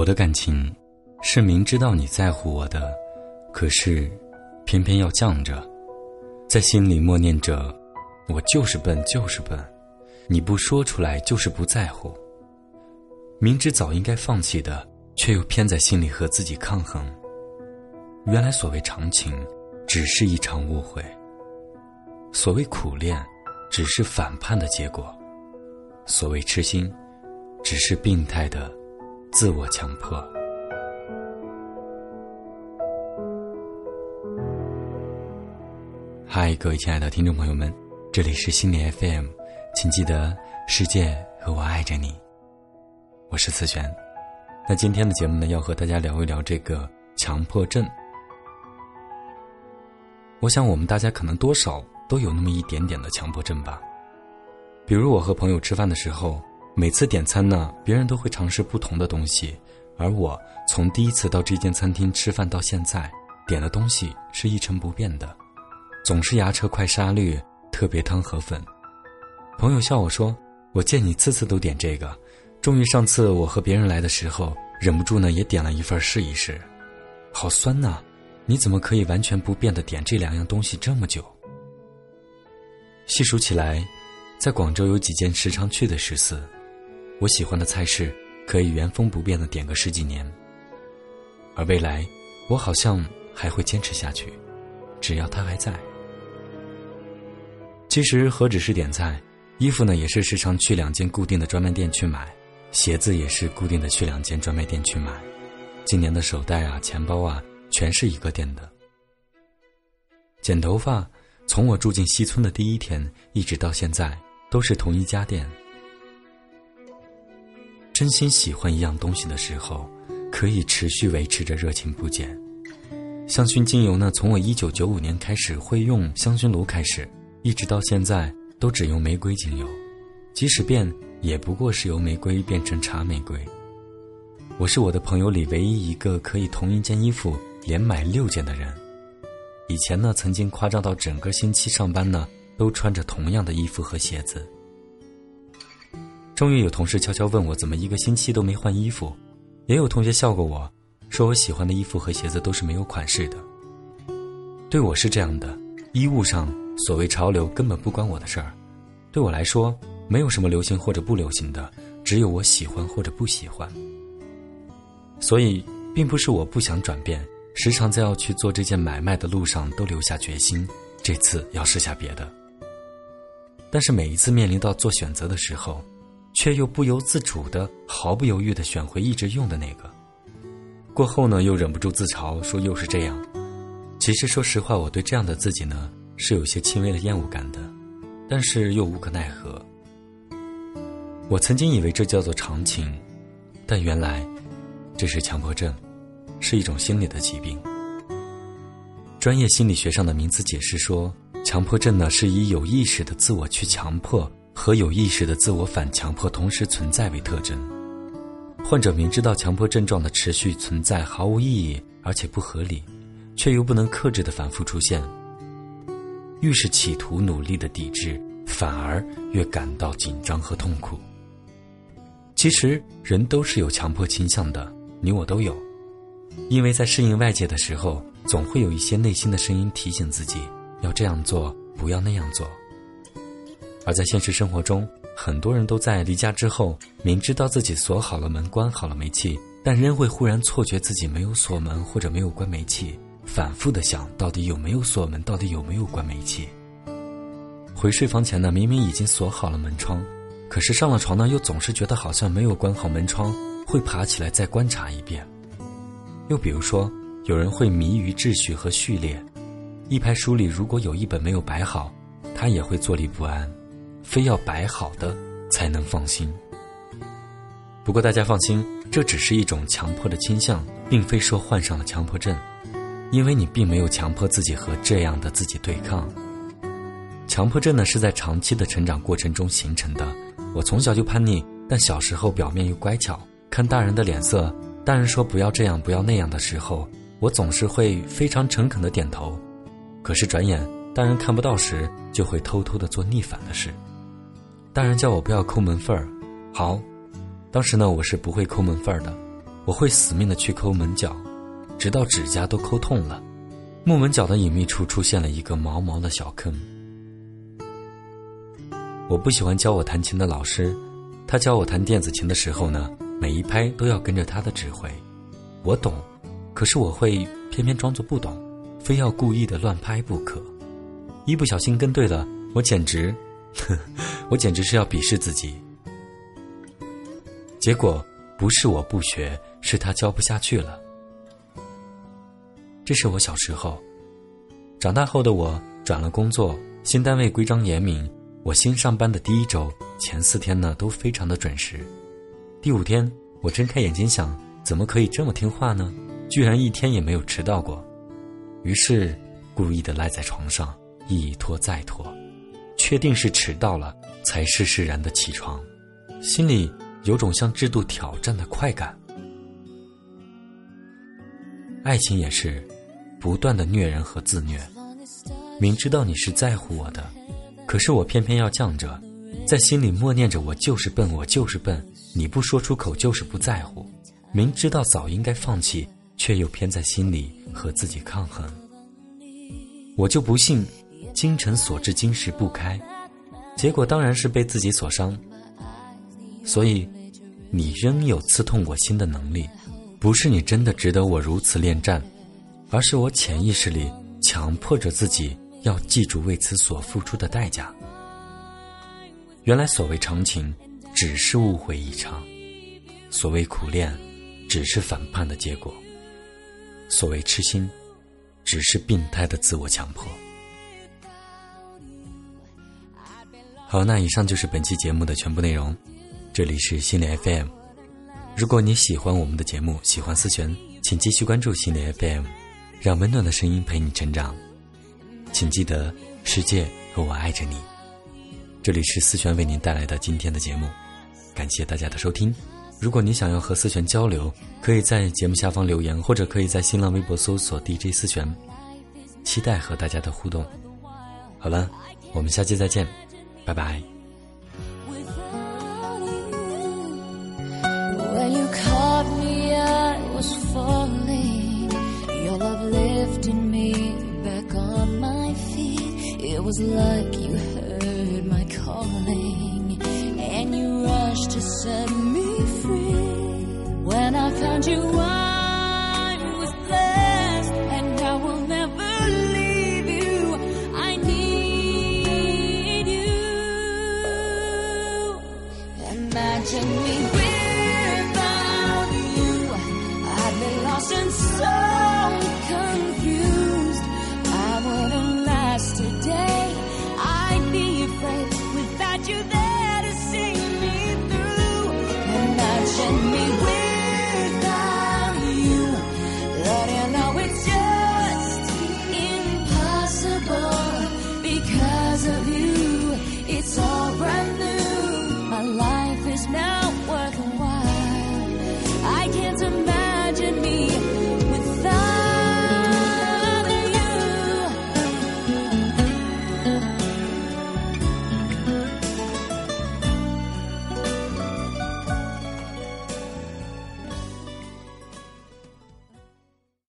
我的感情，是明知道你在乎我的，可是，偏偏要犟着，在心里默念着，我就是笨，就是笨，你不说出来就是不在乎。明知早应该放弃的，却又偏在心里和自己抗衡。原来所谓长情，只是一场误会；所谓苦恋，只是反叛的结果；所谓痴心，只是病态的。自我强迫。嗨，各位亲爱的听众朋友们，这里是心理 FM，请记得世界和我爱着你。我是思璇。那今天的节目呢，要和大家聊一聊这个强迫症。我想我们大家可能多少都有那么一点点的强迫症吧。比如我和朋友吃饭的时候。每次点餐呢，别人都会尝试不同的东西，而我从第一次到这间餐厅吃饭到现在，点的东西是一成不变的，总是牙车快沙律、特别汤河粉。朋友笑我说：“我见你次次都点这个，终于上次我和别人来的时候，忍不住呢也点了一份试一试，好酸呐！你怎么可以完全不变的点这两样东西这么久？”细数起来，在广州有几间时常去的食肆。我喜欢的菜式可以原封不变的点个十几年，而未来，我好像还会坚持下去，只要它还在。其实何止是点菜，衣服呢也是时常去两间固定的专卖店去买，鞋子也是固定的去两间专卖店去买，今年的手袋啊、钱包啊，全是一个店的。剪头发，从我住进西村的第一天一直到现在，都是同一家店。真心喜欢一样东西的时候，可以持续维持着热情不减。香薰精油呢，从我一九九五年开始会用香薰炉开始，一直到现在都只用玫瑰精油，即使变，也不过是由玫瑰变成茶玫瑰。我是我的朋友里唯一一个可以同一件衣服连买六件的人。以前呢，曾经夸张到整个星期上班呢都穿着同样的衣服和鞋子。终于有同事悄悄问我，怎么一个星期都没换衣服？也有同学笑过我，说我喜欢的衣服和鞋子都是没有款式的。对我是这样的，衣物上所谓潮流根本不关我的事儿。对我来说，没有什么流行或者不流行的，只有我喜欢或者不喜欢。所以，并不是我不想转变，时常在要去做这件买卖的路上都留下决心，这次要试下别的。但是每一次面临到做选择的时候，却又不由自主的、毫不犹豫的选回一直用的那个，过后呢，又忍不住自嘲说又是这样。其实说实话，我对这样的自己呢，是有些轻微的厌恶感的，但是又无可奈何。我曾经以为这叫做长情，但原来这是强迫症，是一种心理的疾病。专业心理学上的名词解释说，强迫症呢是以有意识的自我去强迫。和有意识的自我反强迫同时存在为特征，患者明知道强迫症状的持续存在毫无意义而且不合理，却又不能克制的反复出现。越是企图努力的抵制，反而越感到紧张和痛苦。其实人都是有强迫倾向的，你我都有，因为在适应外界的时候，总会有一些内心的声音提醒自己要这样做，不要那样做。而在现实生活中，很多人都在离家之后，明知道自己锁好了门、关好了煤气，但仍会忽然错觉自己没有锁门或者没有关煤气，反复的想到底有没有锁门，到底有没有关煤气。回睡房前呢，明明已经锁好了门窗，可是上了床呢，又总是觉得好像没有关好门窗，会爬起来再观察一遍。又比如说，有人会迷于秩序和序列，一排书里如果有一本没有摆好，他也会坐立不安。非要摆好的才能放心。不过大家放心，这只是一种强迫的倾向，并非说患上了强迫症，因为你并没有强迫自己和这样的自己对抗。强迫症呢是在长期的成长过程中形成的。我从小就叛逆，但小时候表面又乖巧，看大人的脸色，大人说不要这样不要那样的时候，我总是会非常诚恳的点头。可是转眼大人看不到时，就会偷偷的做逆反的事。大人叫我不要抠门缝儿，好，当时呢我是不会抠门缝儿的，我会死命的去抠门角，直到指甲都抠痛了，木门角的隐秘处出现了一个毛毛的小坑。我不喜欢教我弹琴的老师，他教我弹电子琴的时候呢，每一拍都要跟着他的指挥。我懂，可是我会偏偏装作不懂，非要故意的乱拍不可。一不小心跟对了，我简直，我简直是要鄙视自己。结果不是我不学，是他教不下去了。这是我小时候，长大后的我转了工作，新单位规章严明。我新上班的第一周，前四天呢都非常的准时。第五天，我睁开眼睛想，怎么可以这么听话呢？居然一天也没有迟到过。于是，故意的赖在床上，一拖再拖，确定是迟到了，才释释然的起床，心里有种向制度挑战的快感。爱情也是，不断的虐人和自虐，明知道你是在乎我的。可是我偏偏要犟着，在心里默念着：“我就是笨，我就是笨。”你不说出口就是不在乎，明知道早应该放弃，却又偏在心里和自己抗衡。我就不信，精诚所至，金石不开，结果当然是被自己所伤。所以，你仍有刺痛我心的能力，不是你真的值得我如此恋战，而是我潜意识里强迫着自己。要记住为此所付出的代价。原来所谓长情，只是误会一场；所谓苦恋，只是反叛的结果；所谓痴心，只是病态的自我强迫。好，那以上就是本期节目的全部内容。这里是心理 FM。如果你喜欢我们的节目，喜欢思璇，请继续关注心理 FM，让温暖的声音陪你成长。请记得，世界和我爱着你。这里是思璇为您带来的今天的节目，感谢大家的收听。如果你想要和思璇交流，可以在节目下方留言，或者可以在新浪微博搜索 DJ 思璇，期待和大家的互动。好了，我们下期再见，拜拜。When you caught me, I was falling. Your love lifted me back on my feet. It was like you heard my calling, and you rushed to set me free. When I found you, I me with